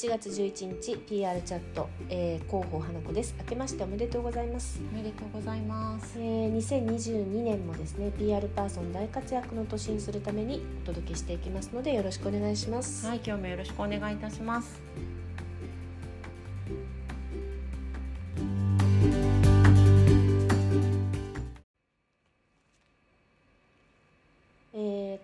1月11日 PR チャット、えー、広報花子です明けましておめでとうございます、おめでとうございますえ。ー、2022年もですね PR パーソン大活躍の年にするためにお届けしていきますのでよろしくお願いします、はい、今日もよろしくお願いいたします。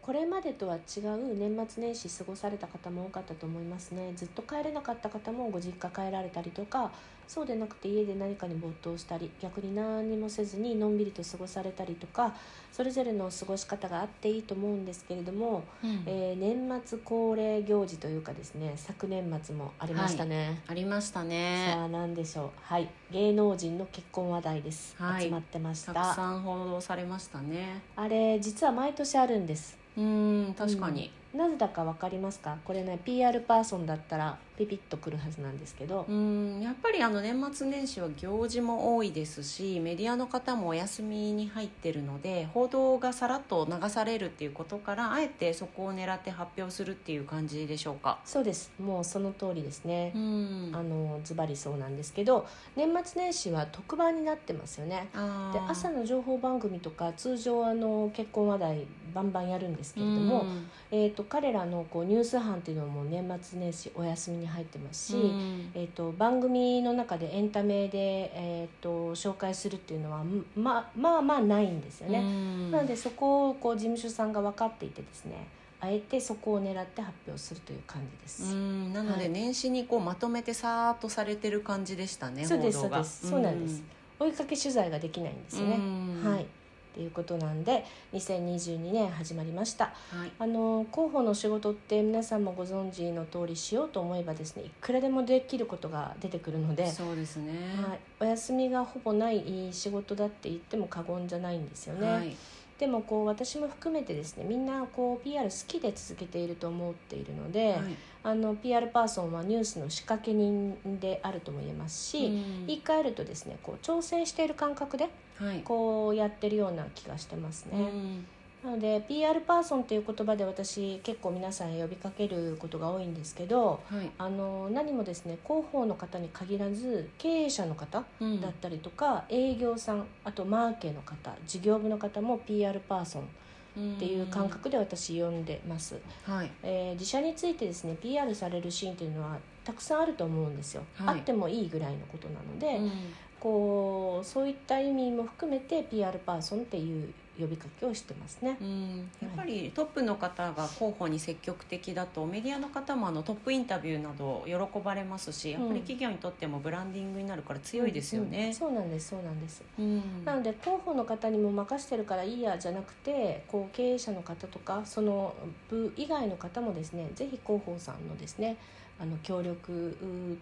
これまでとは違う年末年始過ごされた方も多かったと思いますね。ずっと帰れなかった方もご実家帰られたりとかそうでなくて家で何かに没頭したり逆に何もせずにのんびりと過ごされたりとかそれぞれの過ごし方があっていいと思うんですけれども、えー年末恒例行事というかですね昨年末もありましたね、ありましたさね。あ何でしょう。はい。芸能人の結婚話題です、はい。集まってました。たくさん報道されましたね。あれ実は毎年あるんです。うーん、確かに。なぜだか分かりますか？これね PR パーソンだったらピピッとくるはずなんですけど。う、ん、やっぱりあの年末年始は行事も多いですし、メディアの方もお休みに入ってるので、報道がさらっと流されるっていうことから、あえてそこを狙って発表するっていう感じでしょうか？そうです。もうその通りですね。う、ん。あのズバリそうなんですけど年末年始は特番になってますよね。で朝の情報番組とか通常あの結婚話題バンバンやるんですけれども、うん。えー、と彼らのこうニュース班っていうのも年末年始お休みに入ってますし、うん。えー、と番組の中でエンタメで、えー、と紹介するっていうのはままあまあないんですよね。うん。なのでそこをこう事務所さんが分かっていてですねあえてそこを狙って発表するという感じです。うん。なのはい。で年始にこうまとめてさーっとされてる感じでしたね、そうですそうです。そうなんです。追いかけ取材ができないんですよね。うん。はいっていうことなんで2022年始まりました。はい。あの広報の仕事って皆さんもご存知の通りしようと思えばですねいくらでもできることが出てくるので、そうですね。はい、お休みがほぼない仕事だって言っても過言じゃないんですよね、はいでもこう私も含めてですねみんなこう PR 好きで続けていると思っているので、はい。あの PR パーソンはニュースの仕掛け人であるとも言えますし、うん。言い換えるとですねこう挑戦している感覚ではい。こうやってるような気がしてますね。うんなので PR パーソンという言葉で私結構皆さん呼びかけることが多いんですけどはい。あの何もですね広報の方に限らず経営者の方うん。だったりとか、営業さんあとマーケの方事業部の方も PR パーソンっていう感覚で私呼んでます、はい。えー自社についてですね PR されるシーンっていうのはたくさんあると思うんですよ、はい。あってもいいぐらいのことなので、うん。こうそういった意味も含めて PR パーソンっていう呼びかけをしてますね。うん。やっぱりトップの方が広報に積極的だとメディアの方もあのトップインタビューなど喜ばれますしやっぱり企業にとってもブランディングになるから強いですようん。うん。ね。そうなんですそうなんです。うん。なので広報の方にも任してるからいいやじゃなくてこう経営者の方とかその部以外の方もですねぜひ広報さんのですねあの協力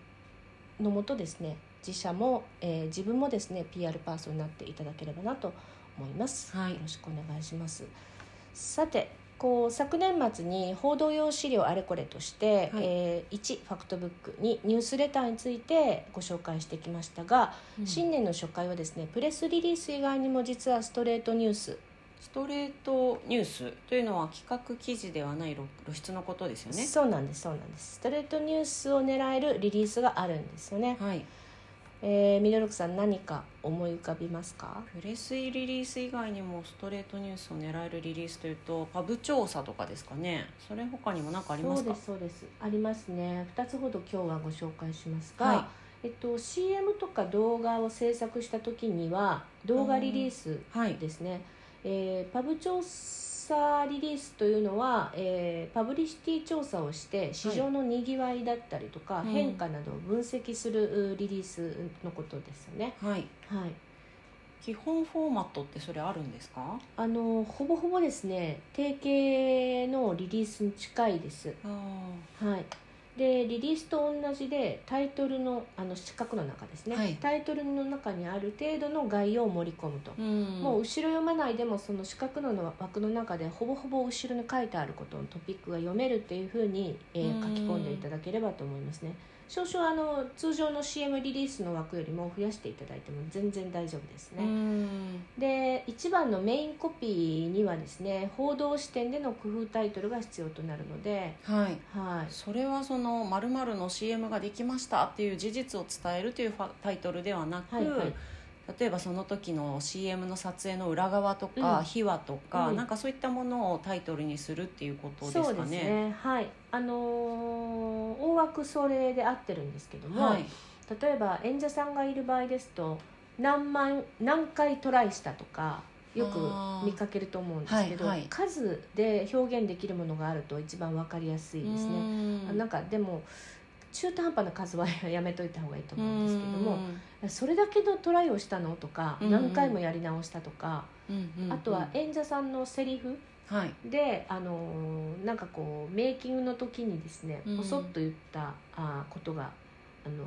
うのもとですね自社も、えー自分もですね PR パーソンになっていただければなと思います、はい。よろしくお願いします。さてこう昨年末に報道用資料あれこれとして、はい。えー1ファクトブックにニュースレターについてご紹介してきましたが、うん。新年の初回はですねプレスリリース以外にも実はストレートニュース、ストレートニュースというのは企画記事ではない露露出のことですよね。そうなんですそうなんです。ストレートニュースを狙えるリリースがあるんですよね、はい、えー、ミドルクさん何か思い浮かびますか？プレスリリース以外にもストレートニュースを狙えるリリースというとパブ調査とかですかね。それ他にも何かありますか？そうですそうです。ありますね。2つほど今日はご紹介しますが、はえっと、CM とか動画を制作した時には動画リリースはい。ですね、えーパブ調査リリースというのは、えーパブリシティ調査をして市場のにぎわいだったりとか、うん。変化などを分析するうリリースのことですよね。はい。はい。基本フォーマットってそれあるんですか？あのほぼほぼですね定型のリリースに近いです。あはい、でリリースと同じでタイトルのあの四角の中ですね、はい。タイトルの中にある程度の概要を盛り込むと、うん。もう後ろ読まないでもその四角の枠の中でほぼほぼ後ろに書いてあることのトピックが読めるっていうふうに、えーうん。書き込んでいただければと思いますね少々あの通常の CM リリースの枠よりも増やしていただいても全然大丈夫ですね、うん。で1 1番のメインコピーにはですね報道視点での工夫タイトルが必要となるので、はい。はい、それはその〇〇の CM ができましたっていう事実を伝えるというファタイトルではなく、はいはい例えばその時の CM の撮影の裏側とか、うん。秘話とか、うん。なんかそういったものをタイトルにするっていうことですかね。そうですね。はい。あのー大枠それで合ってるんですけども、はい。例えば演者さんがいる場合ですと何万何回トライしたとかよく見かけると思うんですけど、はいはい。数で表現できるものがあると一番わかりやすいですね。なんかでも中途半端な数はやめといた方がいいと思うんですけどもそれだけのトライをしたのとか何回もやり直したとか、あとは演者さんのセリフはい。で、あのーなんかこうメイキングの時にですねうん。ポソッと言ったあーことが、あのー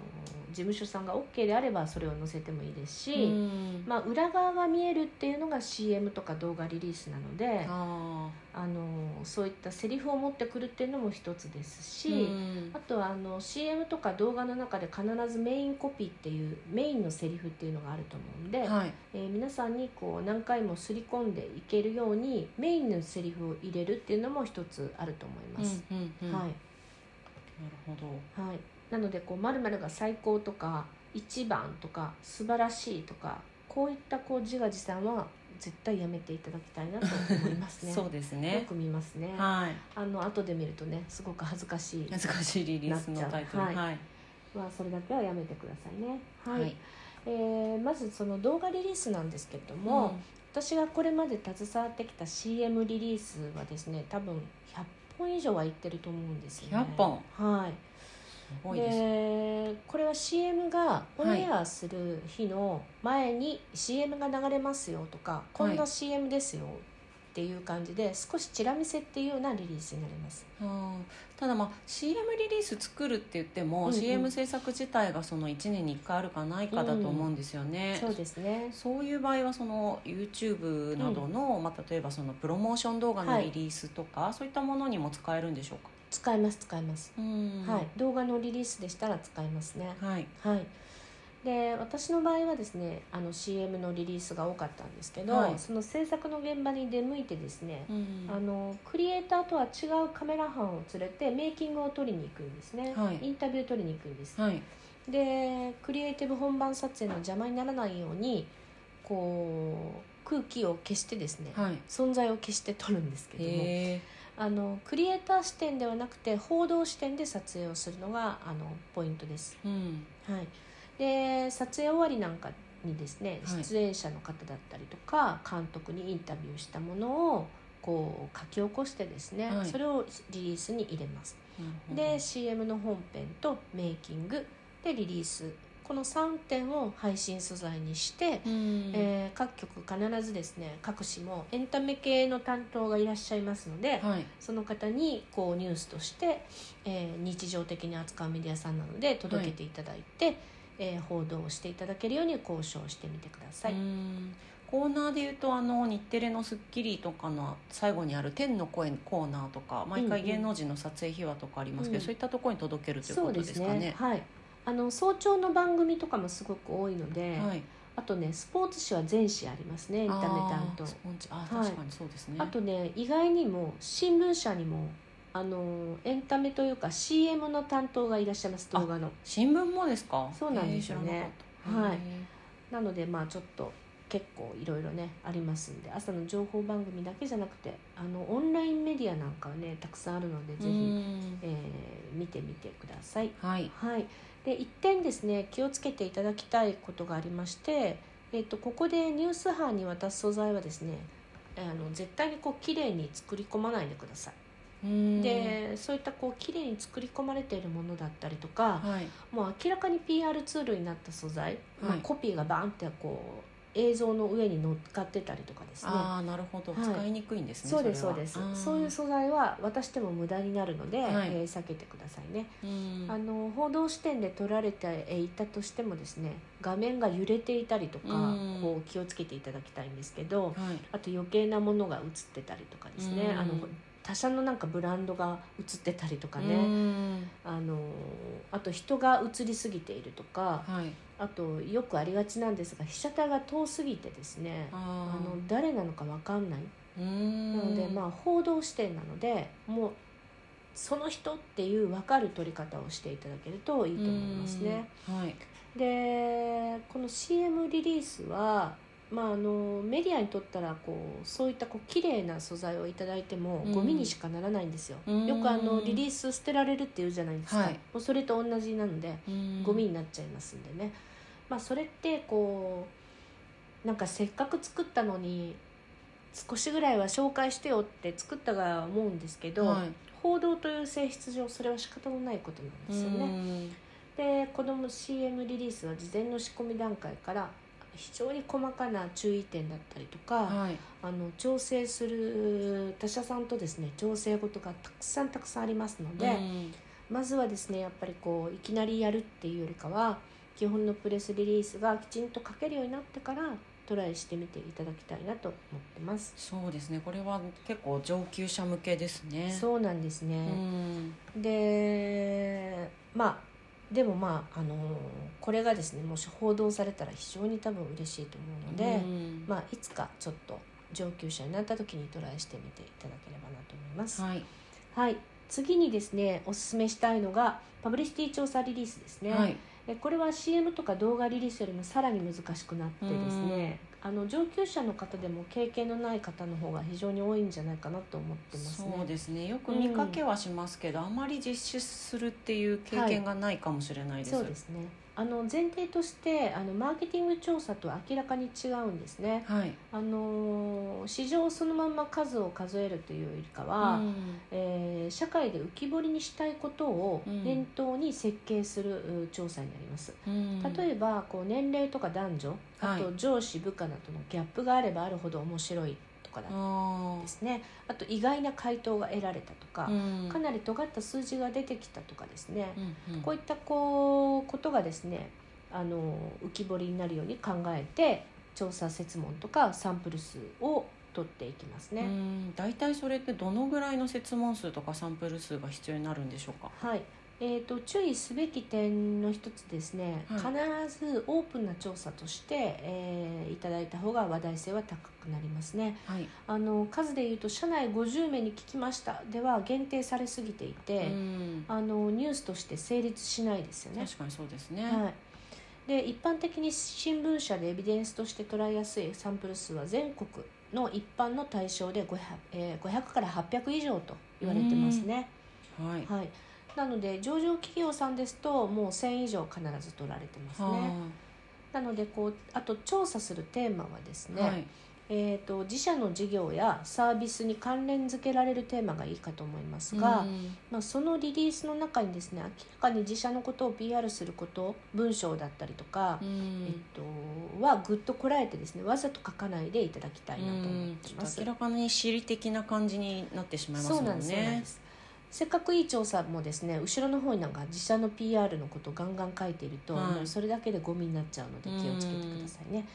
事務所さんが OK であればそれを載せてもいいですし、うん。まあ、裏側が見えるっていうのが CM とか動画リリースなので、ああのーそういったセリフを持ってくるっていうのも一つですーし、うん。あとはあの CM とか動画の中で必ずメインコピーっていうメインのセリフっていうのがあると思うんで、はい。えー皆さんにこう何回もすり込んでいけるようにメインのセリフを入れるっていうのも一つあると思います。うんうんうん。はい。なるほど。はい、なのでこう〇〇が最高とか一番とか素晴らしいとかこういったこう自画自賛は絶対やめていただきたいなと思いますね。そうですよねく見ますね。はい。あの後で見るとねすごく恥ずかしい。難しいリリースのタイトル。はい。まあそれだけはやめてくださいね。はい。はい。えーまずその動画リリースなんですけれども、私がこれまで携わってきた CM リリースはですね多分100本以上はいってると思うんですよね。100本。はいすごいです。でこれは CM がオンエアする日の前に CM が流れますよとか、こんな CM ですよっていう感じで少しチラ見せっていうようなリリースになります。うんただまあ CM リリース作るって言っても、うんうん。CM 制作自体がその1年に1回あるかないかだと思うんですよね、そうですね。そういう場合はその YouTube などの、まあ、例えばそのプロモーション動画のリリースとか、そういったものにも使えるんでしょうか、使います使います、うん。はい。動画のリリースでしたら使いますね。はい。はい、で私の場合はですねあの CM のリリースが多かったんですけど、はい。その制作の現場に出向いてですね、うん。あのクリエイターとは違うカメラ班を連れてメイキングを撮りに行くんですね、はい。インタビュー撮りに行くんです、はい。でクリエイティブ本番撮影の邪魔にならないようにこう空気を消してですね、はい。存在を消して撮るんですけども。へあのクリエイター視点ではなくて報道視点で撮影をするのがあのポイントです。ーうん。はい、で撮影終わりなんかにですねはい。出演者の方だったりとか、監督にインタビューしたものをこう書き起こしてですね、はい。それをリリースに入れます。で CM の本編とメイキングでリリースこの3点を配信素材にして、うん。えー各局必ずですね各紙もエンタメ系の担当がいらっしゃいますので、はい。その方にこうニュースとして、えー日常的に扱うメディアさんなので届けていただいて、えー報道をしていただけるように交渉してみてください。うん。コーナーでいうとあの日テレの『スッキリ』とかの最後にある「天の声」コーナーとか毎回芸能人の撮影秘話とかありますけど、うん。そういったところに届けるということでですすかね。はいあの早朝の番組とかもすごく多いので、はい、あとねスポーツ紙は全紙ありますねエンタメ担当あ確かにそうですね、あとね意外にも新聞社にもあのエンタメというか CM の担当がいらっしゃいます動画の。新聞もですか？そうなんですよね。はい。へなのでまあちょっと結構いろいろねありますんで朝の情報番組だけじゃなくてあのオンラインメディアなんかはねたくさんあるのでーぜひ、うん。えー見てみてください。はい。はい、で一点ですね気をつけていただきたいことがありまして、えっとここでニュース班に渡す素材はですねあの絶対にこう綺麗に作り込まないでください。うん。でそういったこう綺麗に作り込まれているものだったりとか、はい。もう明らかに PR ツールになった素材、まあはい。コピーがバーンってこう映像の上に乗っかってたりとかですね。ああなるほど、はい。使いにくいんですねそうですそうです。そういう素材は渡しても無駄になるので、はい。えー避けてくださいね、うん。あの報道視点で撮られていたとしてもですね画面が揺れていたりとか、うん。こう気をつけていただきたいんですけどはい。あと余計なものが映ってたりとかですね、うん。あの他社のなんかブランドが映ってたりとかうね、ん。あのあと人が映りすぎているとかはい。あとよくありがちなんですが被写体が遠すぎてですねああの誰なのか分かんない。なので、まあ、報道視点なのでもうその人っていう分かる撮り方をしていただけるといいと思いますね。うん。はい。でこの CM リリースは、まあ、あのメディアにとったらこうそういったこう綺麗な素材をいただいてもうん。ゴミにしかならないんですよ。うん。よくあのリリース捨てられるっていうじゃないですか、はい。もうそれと同じなのでうん。ゴミになっちゃいますんでね、まあ、それってこうなんかせっかく作ったのに少しぐらいは紹介してよって作ったが思うんですけど、はい。報道という性質上それは仕方のないことなんですよね。ねでこの CM リリースは事前の仕込み段階から非常に細かな注意点だったりとか、はい。あの調整する他社さんとですね調整事がたくさんたくさんありますので、うん。まずはですねやっぱりこういきなりやるっていうよりかは基本のプレスリリースがきちんと書けるようになってからトライしてみていただきたいなと思ってます。そうですね。これは結構上級者向けですね。そうなんですね、うん。でまあでもまああのこれがですねもし報道されたら非常に多分嬉しいと思うので、うん。まあ、いつかちょっと上級者になった時にトライしてみていただければなと思います。はい。はい、次にですねおすすめしたいのがパブリシティ調査リリースですね。はい。えこれは CM とか動画リリースよりもさらに難しくなってですねあの上級者の方でも経験のない方の方が非常に多いんじゃないかなと思ってますね。そうですね。よく見かけはしますけど、あまり実施するっていう経験がないかもしれないです、そうですね。あの前提としてあのマーケティング調査と明らかに違うんですね。はい。あの市場そのまま数を数えるというよりかは、うん。えー社会で浮き彫りにしたいことをうん。念頭に設計するう調査になります。うん。例えばこう年齢とか男女あはい。と上司部下などのギャップがあればあるほど面白いとかだあですね。あと意外な回答が得られたとかー、うん。かなり尖った数字が出てきたとかですね、うんうん。こういったこうことがですねあの浮き彫りになるように考えて調査設問とかサンプル数を取っていきますね。うん。大体それってどのぐらいの設問数とかサンプル数が必要になるんでしょうか？はいえー、と注意すべき点の一つですね、はい。必ずオープンな調査として、えーいただいた方が話題性は高くなりますね。はい。あの数でいうと社内50名に聞きました。では限定されすぎていて、うん。あのニュースとして成立しないですよね。確かにそうですね、はい、で一般的に新聞社でエビデンスとして捉えやすいサンプル数は全国の一般の対象で 500,、えー500から800以上と言われてますね、はい。はい、なので上場企業さんですともう1000以上必ず取られてますね。なのでこうあと調査するテーマはですね、はい。えー、と自社の事業やサービスに関連付けられるテーマがいいかと思いますが、うんまあ、そのリリースの中にですね明らかに自社のことを PR すること文章だったりとか、うん。えっと、はぐっとこらえてですねわざと書かないでいただきたいなと思ってます。明らかに私利的な感じになってしまいますもそうんなんですせっかくいい調査もですね後ろの方になんか自社の PR のことをガンガン書いていると、はいそれだけでゴミになっちゃうので気をつけてくださいね。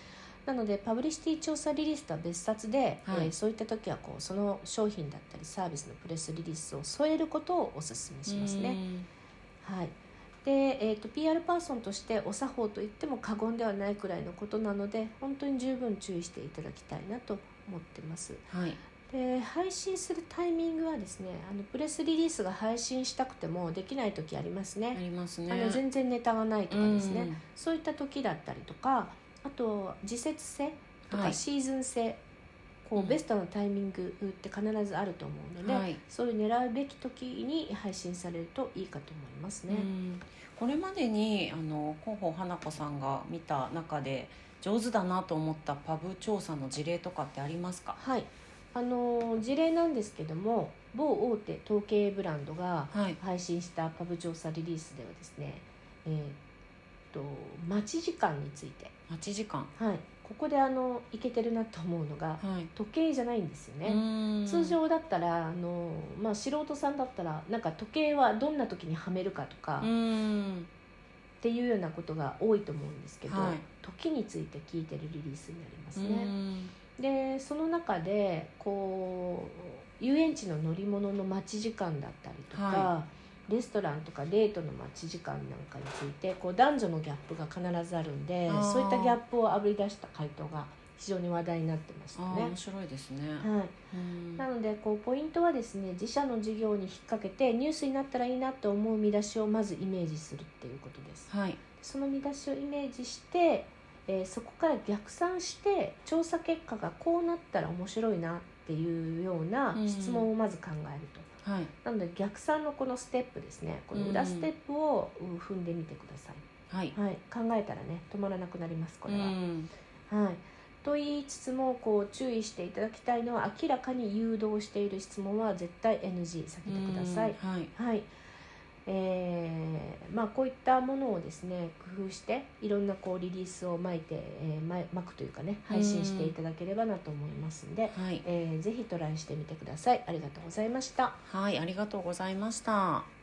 なのでパブリシティ調査リリースとは別冊で、はいえーそういった時はこうその商品だったりサービスのプレスリリースを添えることをお勧めしますね。はいでえー、と PR パーソンとしてお作法と言っても過言ではないくらいのことなので本当に十分注意していただきたいなと思ってます。はいで配信するタイミングはですねあのプレスリリースが配信したくてもできない時ありますあね。りますね。あの全然ネタがないとかですね、うん。そういった時だったりとかあと時節性とはい。かシーズン性、こううん。ベストなタイミングって必ずあると思うので、はい。そういう狙うべき時に配信されるといいかと思いますね。うん。これまでにあの広報花子さんが見た中で上手だなと思ったパブ調査の事例とかってありますか？はいあの事例なんですけども某大手統計ブランドがはい。配信したパブ調査リリースではですね、えーっと待ち時間について、待ち時間。はい、ここであのいけてるなと思うのがはい。時計じゃないんですよね。うん。通常だったらあの、まあ、素人さんだったらなんか時計はどんな時にはめるかとかうん。っていうようなことが多いと思うんですけど、はい。時について聞いてるリリースになりますうね。んでその中でこう遊園地の乗り物の待ち時間だったりとか、はレストランとかデートの待ち時間なんかについてこう男女のギャップが必ずあるんでそういったギャップをあぶり出した回答が非常に話題になってましたね。面。白いですね、はい。うん。なのでこうポイントはですね自社の事業に引っ掛けてニュースになったらいいなと思う見出しをまずイメージするっていうことです。はい。その見出しをイメージして、えーそこから逆算して調査結果がこうなったら面白いなっていうようなうん質問をまず考えると、はい。なので逆算のこのステップですね。この裏ステップをうん踏んでみてください、はい。はい、考えたらね止まらなくなりますこれは、うん。はい、と言いつつもこう注意していただきたいのは明らかに誘導している質問は絶対 NG 避けてください、うん。はい。はいえーまあ、こういったものをですね工夫していろんなこうリリースを巻いて、えー、ま巻くというかね配信していただければなと思いますんで、はい。えーぜひトライしてみてください。ありがとうございました。はいありがとうございました